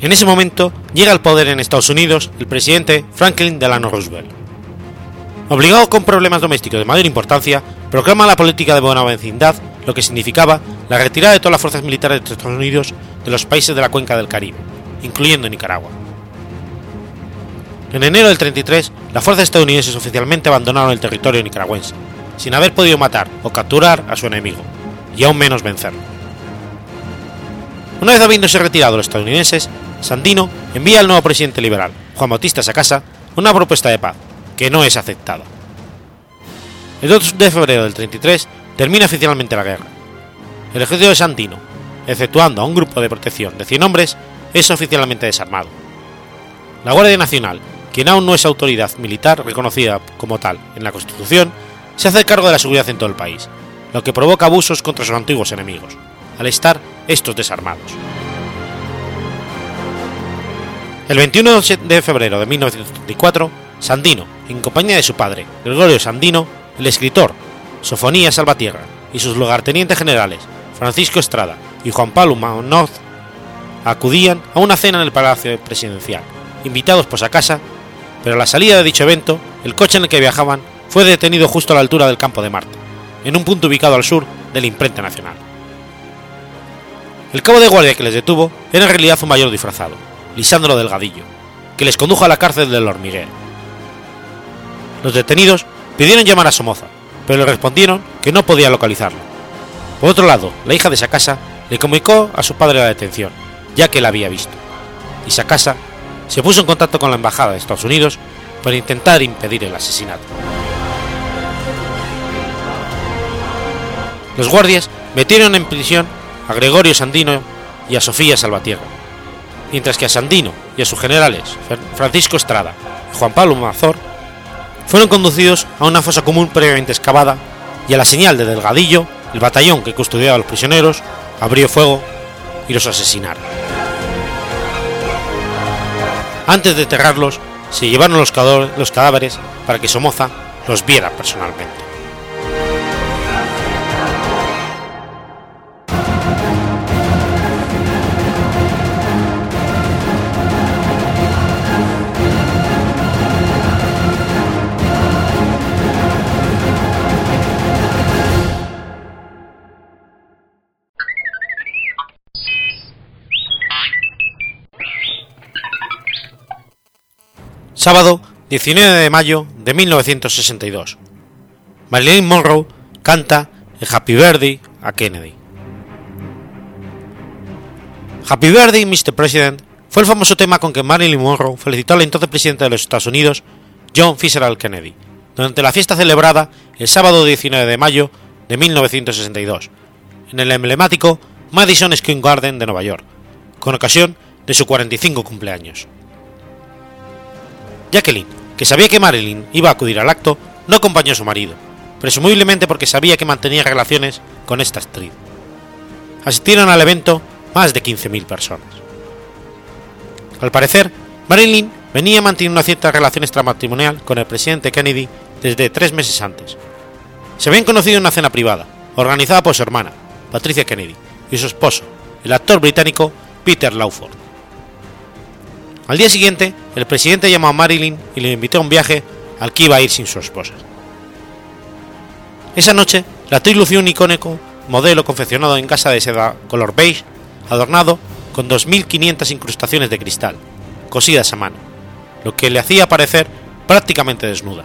En ese momento llega al poder en Estados Unidos el presidente Franklin Delano Roosevelt. Obligado con problemas domésticos de mayor importancia, proclama la política de buena vecindad, lo que significaba la retirada de todas las fuerzas militares de Estados Unidos de los países de la cuenca del Caribe, incluyendo Nicaragua. En enero del 33, las fuerzas estadounidenses oficialmente abandonaron el territorio nicaragüense, sin haber podido matar o capturar a su enemigo, y aún menos vencerlo. Una vez habiéndose retirado los estadounidenses, Sandino envía al nuevo presidente liberal, Juan Bautista Sacasa, una propuesta de paz, que no es aceptada. El 2 de febrero del 33 termina oficialmente la guerra. El ejército de Sandino, exceptuando a un grupo de protección de 100 hombres, es oficialmente desarmado. La Guardia Nacional, quien aún no es autoridad militar reconocida como tal en la Constitución, se hace cargo de la seguridad en todo el país, lo que provoca abusos contra sus antiguos enemigos, al estar estos desarmados. El 21 de febrero de 1934, Sandino, en compañía de su padre, Gregorio Sandino, el escritor, Sofonía Salvatierra y sus lugartenientes generales, Francisco Estrada y Juan Pablo Manoz, acudían a una cena en el Palacio Presidencial, invitados por casa, pero a la salida de dicho evento, el coche en el que viajaban fue detenido justo a la altura del campo de Marte, en un punto ubicado al sur de la imprenta nacional. El cabo de guardia que les detuvo era en realidad un mayor disfrazado, Lisandro Delgadillo, que les condujo a la cárcel del hormiguero. Los detenidos pidieron llamar a Somoza, pero le respondieron que no podía localizarlo. Por otro lado, la hija de Sakasa le comunicó a su padre la detención, ya que la había visto, y Sakasa se puso en contacto con la embajada de Estados Unidos para intentar impedir el asesinato. Los guardias metieron en prisión a Gregorio Sandino y a Sofía Salvatierra, mientras que a Sandino y a sus generales Francisco Estrada y Juan Pablo Mazor fueron conducidos a una fosa común previamente excavada y a la señal de Delgadillo, el batallón que custodiaba a los prisioneros abrió fuego y los asesinaron. Antes de enterrarlos, se llevaron los cadáveres para que Somoza los viera personalmente. Sábado 19 de mayo de 1962. Marilyn Monroe canta el Happy Birthday a Kennedy. Happy Birthday, Mr. President fue el famoso tema con que Marilyn Monroe felicitó al entonces presidente de los Estados Unidos, John Fitzgerald Kennedy, durante la fiesta celebrada el sábado 19 de mayo de 1962, en el emblemático Madison Square Garden de Nueva York, con ocasión de su 45 cumpleaños. Jacqueline, que sabía que Marilyn iba a acudir al acto, no acompañó a su marido, presumiblemente porque sabía que mantenía relaciones con esta actriz. Asistieron al evento más de 15.000 personas. Al parecer, Marilyn venía manteniendo una cierta relación extramatrimonial con el presidente Kennedy desde tres meses antes. Se habían conocido en una cena privada, organizada por su hermana, Patricia Kennedy, y su esposo, el actor británico Peter Lawford. Al día siguiente, el presidente llamó a Marilyn y le invitó a un viaje al que iba a ir sin su esposa. Esa noche, la actriz lució un icónico modelo confeccionado en casa de seda color beige, adornado con 2.500 incrustaciones de cristal, cosidas a mano, lo que le hacía parecer prácticamente desnuda.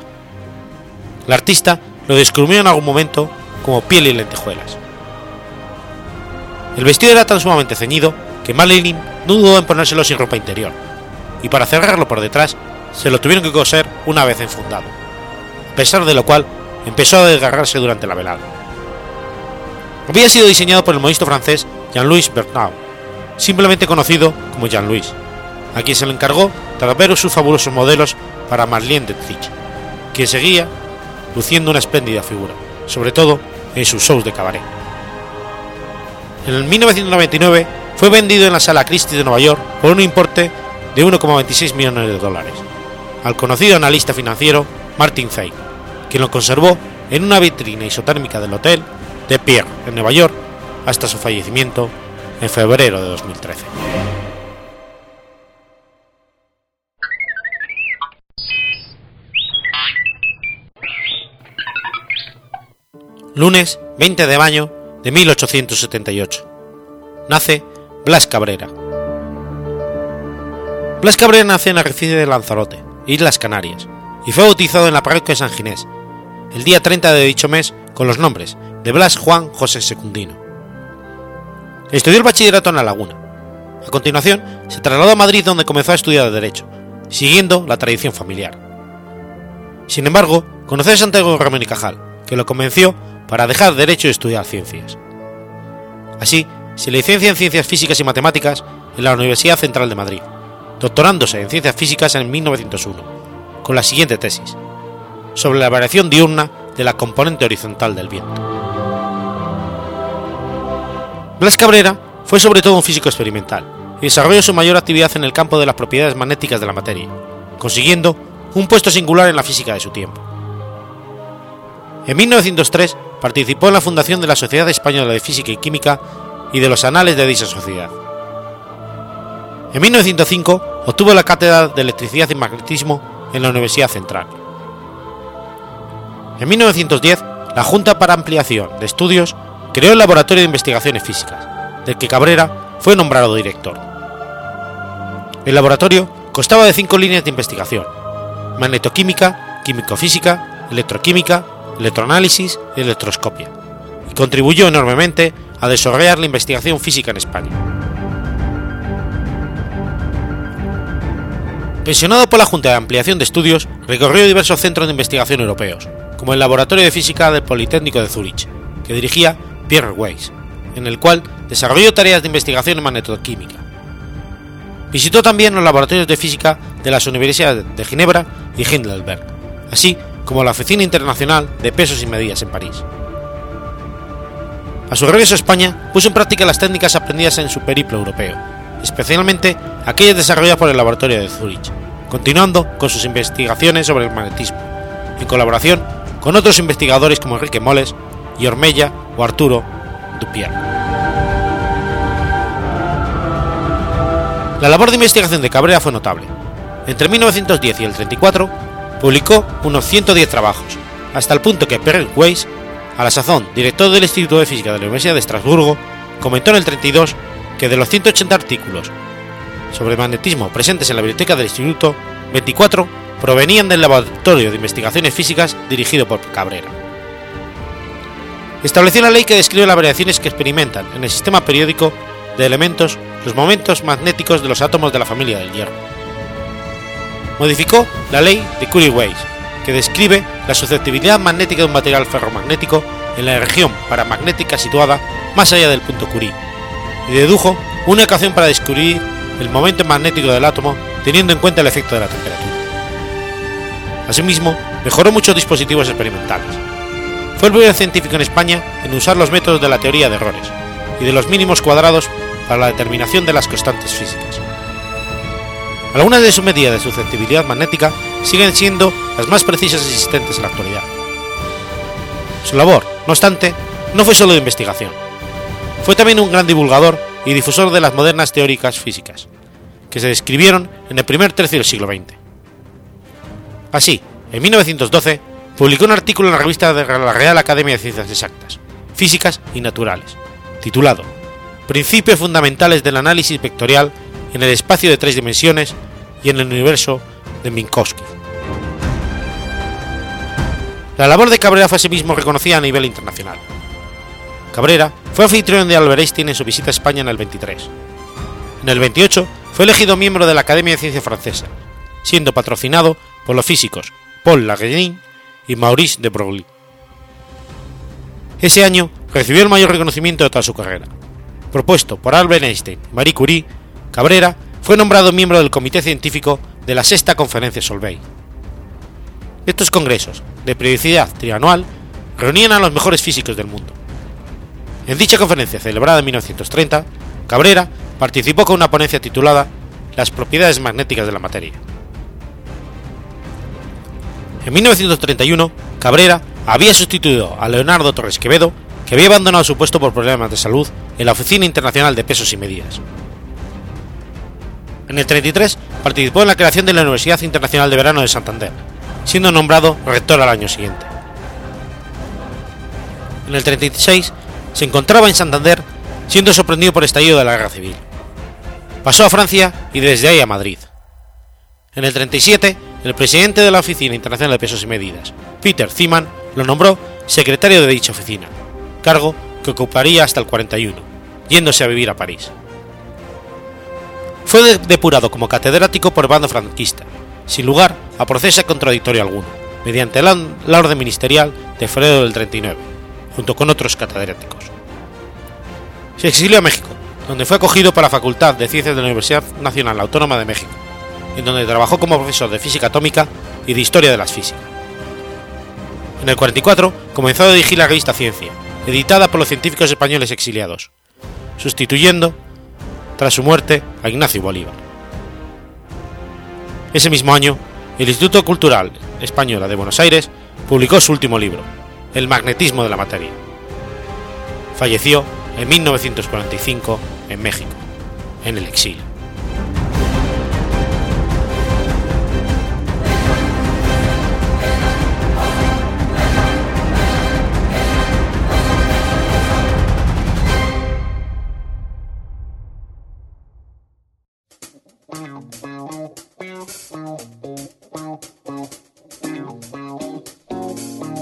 La artista lo descubrió en algún momento como piel y lentejuelas. El vestido era tan sumamente ceñido que Marilyn no dudó en ponérselo sin ropa interior, y para cerrarlo por detrás se lo tuvieron que coser una vez enfundado, a pesar de lo cual empezó a desgarrarse durante la velada. Había sido diseñado por el modisto francés Jean-Louis Bernard, simplemente conocido como Jean-Louis, a quien se le encargó tras ver sus fabulosos modelos para Marlene Dietrich, quien seguía luciendo una espléndida figura, sobre todo en sus shows de cabaret. En el 1999 fue vendido en la sala Christie de Nueva York por un importe de 1,26 millones de dólares, al conocido analista financiero Martin Zay, quien lo conservó en una vitrina isotérmica del hotel de Pierre en Nueva York hasta su fallecimiento en febrero de 2013. Lunes 20 de mayo de 1878. Nace Blas Cabrera. Blas Cabrera nace en Arrecife de Lanzarote, Islas Canarias, y fue bautizado en la parroquia de San Ginés, el día 30 de dicho mes con los nombres de Blas Juan José Secundino. Estudió el bachillerato en La Laguna. A continuación, se trasladó a Madrid donde comenzó a estudiar Derecho, siguiendo la tradición familiar. Sin embargo, conoció a Santiago Ramón y Cajal, que lo convenció para dejar Derecho y estudiar Ciencias. Así, se licencia en Ciencias Físicas y Matemáticas en la Universidad Central de Madrid, doctorándose en Ciencias Físicas en 1901, con la siguiente tesis, sobre la variación diurna de la componente horizontal del viento. Blas Cabrera fue sobre todo un físico experimental y desarrolló su mayor actividad en el campo de las propiedades magnéticas de la materia, consiguiendo un puesto singular en la física de su tiempo. En 1903 participó en la fundación de la Sociedad Española de Física y Química y de los anales de dicha sociedad. En 1905 obtuvo la cátedra de Electricidad y Magnetismo en la Universidad Central. En 1910, la Junta para Ampliación de Estudios creó el Laboratorio de Investigaciones Físicas, del que Cabrera fue nombrado director. El laboratorio constaba de cinco líneas de investigación: magnetoquímica, químico-física, electroquímica, electroanálisis y electroscopia, y contribuyó enormemente a desarrollar la investigación física en España. Pensionado por la Junta de Ampliación de Estudios, recorrió diversos centros de investigación europeos, como el Laboratorio de Física del Politécnico de Zúrich, que dirigía Pierre Weiss, en el cual desarrolló tareas de investigación en magnetoquímica. Visitó también los laboratorios de física de las universidades de Ginebra y Heidelberg, así como la Oficina Internacional de Pesos y Medidas en París. A su regreso a España, puso en práctica las técnicas aprendidas en su periplo europeo, especialmente aquellas desarrolladas por el laboratorio de Zúrich, continuando con sus investigaciones sobre el magnetismo, en colaboración con otros investigadores como Enrique Moles y Ormella o Arturo Dupier. La labor de investigación de Cabrera fue notable. Entre 1910 y el 34 publicó unos 110 trabajos, hasta el punto que Pierre Weiss, a la sazón director del Instituto de Física de la Universidad de Estrasburgo, comentó en el 32 que de los 180 artículos sobre magnetismo presentes en la biblioteca del instituto, 24 provenían del Laboratorio de Investigaciones Físicas dirigido por Cabrera. Estableció la ley que describe las variaciones que experimentan en el sistema periódico de elementos los momentos magnéticos de los átomos de la familia del hierro. Modificó la ley de Curie-Weiss, que describe la susceptibilidad magnética de un material ferromagnético en la región paramagnética situada más allá del punto Curie, y dedujo una ecuación para descubrir el momento magnético del átomo teniendo en cuenta el efecto de la temperatura. Asimismo, mejoró muchos dispositivos experimentales. Fue el primer científico en España en usar los métodos de la teoría de errores y de los mínimos cuadrados para la determinación de las constantes físicas. Algunas de sus medidas de susceptibilidad magnética siguen siendo las más precisas existentes en la actualidad. Su labor, no obstante, no fue solo de investigación. Fue también un gran divulgador y difusor de las modernas teóricas físicas, que se describieron en el primer tercio del siglo XX. Así, en 1912, publicó un artículo en la revista de la Real Academia de Ciencias Exactas, Físicas y Naturales, titulado Principios fundamentales del análisis vectorial en el espacio de tres dimensiones y en el universo de Minkowski. La labor de Cabrera fue asimismo reconocida a nivel internacional. Cabrera fue anfitrión de Albert Einstein en su visita a España en el 23. En el 28 fue elegido miembro de la Academia de Ciencia Francesa, siendo patrocinado por los físicos Paul Lagrange y Maurice de Broglie. Ese año recibió el mayor reconocimiento de toda su carrera. Propuesto por Albert Einstein Marie Curie, Cabrera fue nombrado miembro del Comité Científico de la Sexta Conferencia Solvay. Estos congresos, de periodicidad trianual, reunían a los mejores físicos del mundo. En dicha conferencia celebrada en 1930, Cabrera participó con una ponencia titulada las propiedades magnéticas de la materia. En 1931, Cabrera había sustituido a Leonardo Torres Quevedo, que había abandonado su puesto por problemas de salud en la Oficina Internacional de Pesos y Medidas. En el 33 participó en la creación de la Universidad Internacional de Verano de Santander, siendo nombrado rector al año siguiente. En el 36 se encontraba en Santander siendo sorprendido por el estallido de la guerra civil. Pasó a Francia y desde ahí a Madrid. En el 37, el presidente de la Oficina Internacional de Pesos y Medidas, Peter Zeeman, lo nombró secretario de dicha oficina, cargo que ocuparía hasta el 41, yéndose a vivir a París. Fue depurado como catedrático por el bando franquista, sin lugar a proceso contradictorio alguno, mediante la, orden ministerial de febrero del 39, junto con otros catedráticos. Se exilió a México, donde fue acogido para la Facultad de Ciencias de la Universidad Nacional Autónoma de México, en donde trabajó como profesor de física atómica y de historia de las físicas. En el 44 comenzó a dirigir la revista Ciencia, editada por los científicos españoles exiliados, sustituyendo, tras su muerte, a Ignacio Bolívar. Ese mismo año, el Instituto Cultural Española de Buenos Aires publicó su último libro, El magnetismo de la materia. Falleció en 1945 en México, en el exilio.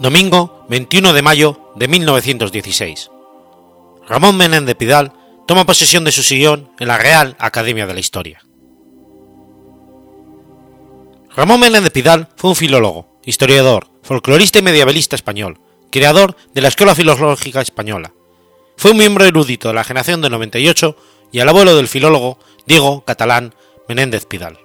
Domingo 21 de mayo de 1916. Ramón Menéndez Pidal toma posesión de su sillón en la Real Academia de la Historia. Ramón Menéndez Pidal fue un filólogo, historiador, folclorista y medievalista español, creador de la Escuela Filológica Española. Fue un miembro erudito de la generación del 98 y el abuelo del filólogo Diego Catalán Menéndez Pidal.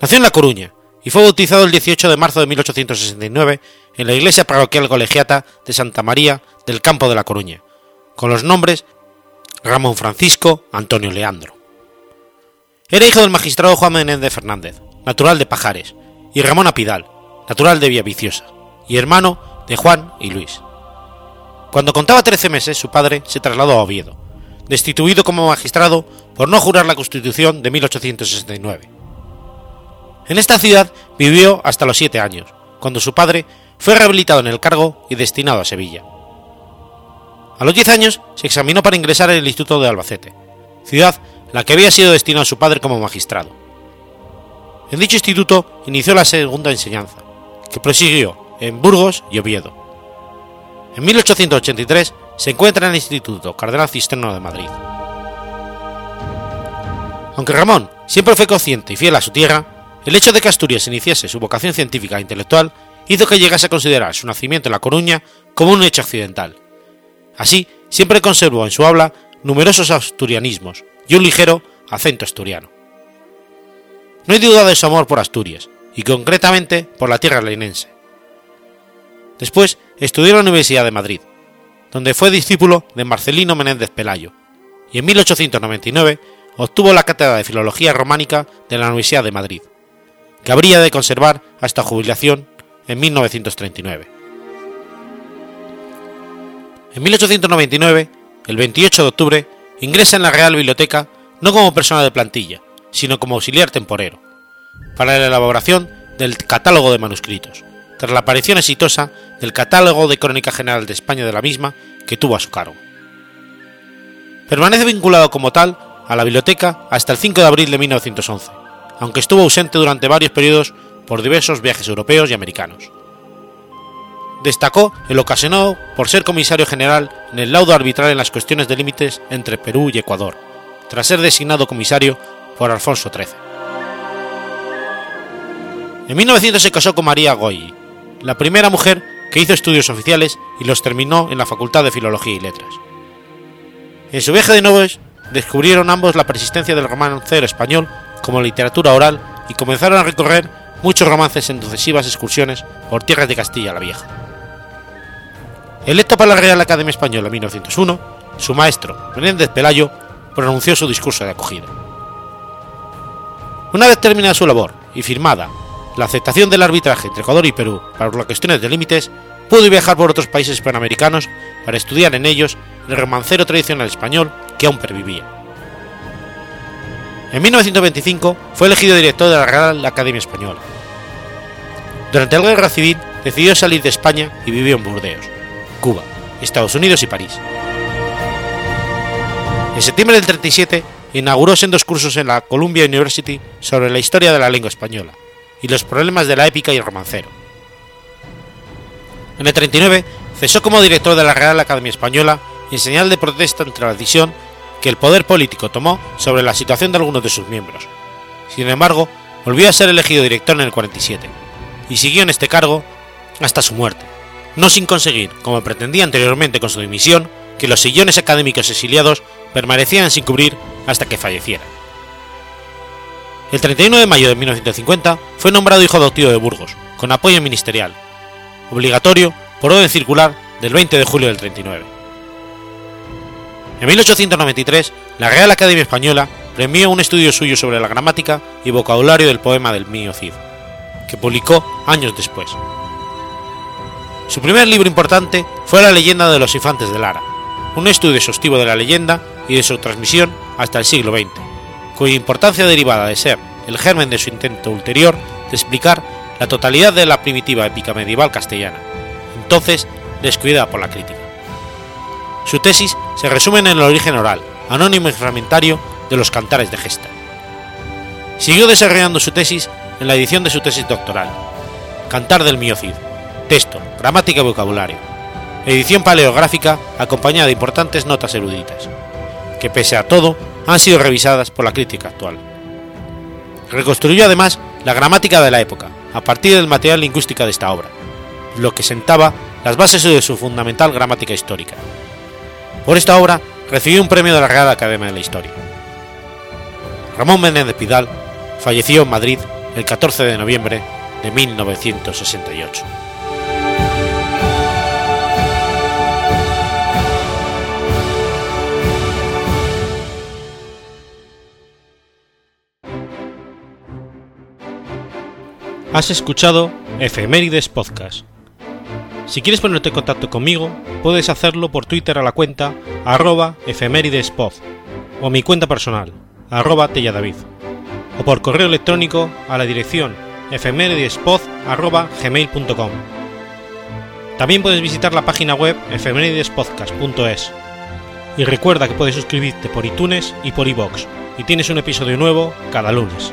Nació en La Coruña y fue bautizado el 18 de marzo de 1869 en la iglesia parroquial colegiata de Santa María del Campo de la Coruña, con los nombres Ramón Francisco Antonio Leandro. Era hijo del magistrado Juan Menéndez Fernández, natural de Pajares, y Ramón Apidal, natural de Villaviciosa, y hermano de Juan y Luis. Cuando contaba 13 meses, su padre se trasladó a Oviedo, destituido como magistrado por no jurar la Constitución de 1869 en esta ciudad vivió hasta los siete años, cuando su padre fue rehabilitado en el cargo y destinado a Sevilla. A los diez años se examinó para ingresar en el Instituto de Albacete, ciudad la que había sido destinado su padre como magistrado. En dicho instituto inició la segunda enseñanza, que prosiguió en Burgos y Oviedo. En 1883 se encuentra en el Instituto Cardenal Cisterno de Madrid. Aunque Ramón siempre fue consciente y fiel a su tierra, el hecho de que Asturias iniciase su vocación científica e intelectual hizo que llegase a considerar su nacimiento en La Coruña como un hecho accidental. Así, siempre conservó en su habla numerosos asturianismos y un ligero acento asturiano. No hay duda de su amor por Asturias, y concretamente por la tierra leinense. Después estudió en la Universidad de Madrid, donde fue discípulo de Marcelino Menéndez Pelayo, y en 1899 obtuvo la cátedra de Filología Románica de la Universidad de Madrid que habría de conservar hasta jubilación en 1939. En 1899, el 28 de octubre, ingresa en la Real Biblioteca no como persona de plantilla, sino como auxiliar temporero, para la elaboración del catálogo de manuscritos, tras la aparición exitosa del catálogo de Crónica General de España de la misma que tuvo a su cargo. Permanece vinculado como tal a la biblioteca hasta el 5 de abril de 1911, aunque estuvo ausente durante varios periodos por diversos viajes europeos y americanos. Destacó el ocasionado por ser comisario general en el laudo arbitral en las cuestiones de límites entre Perú y Ecuador, tras ser designado comisario por Alfonso XIII. En 1900 se casó con María Goyi, la primera mujer que hizo estudios oficiales y los terminó en la Facultad de Filología y Letras. En su viaje de novios descubrieron ambos la persistencia del romancero español como literatura oral y comenzaron a recorrer muchos romances en sucesivas excursiones por tierras de Castilla la Vieja. Electo para la Real Academia Española en 1901, su maestro, Menéndez Pelayo, pronunció su discurso de acogida. Una vez terminada su labor y firmada la aceptación del arbitraje entre Ecuador y Perú para las cuestiones de límites, pudo viajar por otros países panamericanos para estudiar en ellos el romancero tradicional español que aún pervivía. En 1925 fue elegido director de la Real Academia Española. Durante la Guerra Civil decidió salir de España y vivió en Burdeos, Cuba, Estados Unidos y París. En septiembre del 37 inauguró sendos cursos en la Columbia University sobre la historia de la lengua española y los problemas de la épica y el romancero. En el 39 cesó como director de la Real Academia Española en señal de protesta ante la decisión que el poder político tomó sobre la situación de algunos de sus miembros. Sin embargo, volvió a ser elegido director en el 47 y siguió en este cargo hasta su muerte, no sin conseguir, como pretendía anteriormente con su dimisión, que los sillones académicos exiliados permanecían sin cubrir hasta que falleciera. El 31 de mayo de 1950 fue nombrado hijo adoptivo de Burgos, con apoyo ministerial, obligatorio por orden circular del 20 de julio del 39. En 1893, la Real Academia Española premió un estudio suyo sobre la gramática y vocabulario del poema del Mío Cid, que publicó años después. Su primer libro importante fue La leyenda de los infantes de Lara, un estudio exhaustivo de la leyenda y de su transmisión hasta el siglo XX, cuya importancia derivada de ser el germen de su intento ulterior de explicar la totalidad de la primitiva épica medieval castellana, entonces descuidada por la crítica. Su tesis se resume en el origen oral, anónimo y fragmentario de los cantares de gesta. Siguió desarrollando su tesis en la edición de su tesis doctoral, Cantar del Miocid, texto, gramática y vocabulario, edición paleográfica acompañada de importantes notas eruditas, que pese a todo han sido revisadas por la crítica actual. Reconstruyó además la gramática de la época, a partir del material lingüístico de esta obra, lo que sentaba las bases de su fundamental gramática histórica. Por esta obra recibió un premio de la Real Academia de la Historia. Ramón Menéndez Pidal falleció en Madrid el 14 de noviembre de 1968. Has escuchado Efemérides Podcast. Si quieres ponerte en contacto conmigo, puedes hacerlo por Twitter a la cuenta arroba efemeridespod o mi cuenta personal, arroba telladavid, o por correo electrónico a la dirección efemeridespod.gmail.com. También puedes visitar la página web efemeridespodcast.es. Y recuerda que puedes suscribirte por iTunes y por iBox, y tienes un episodio nuevo cada lunes.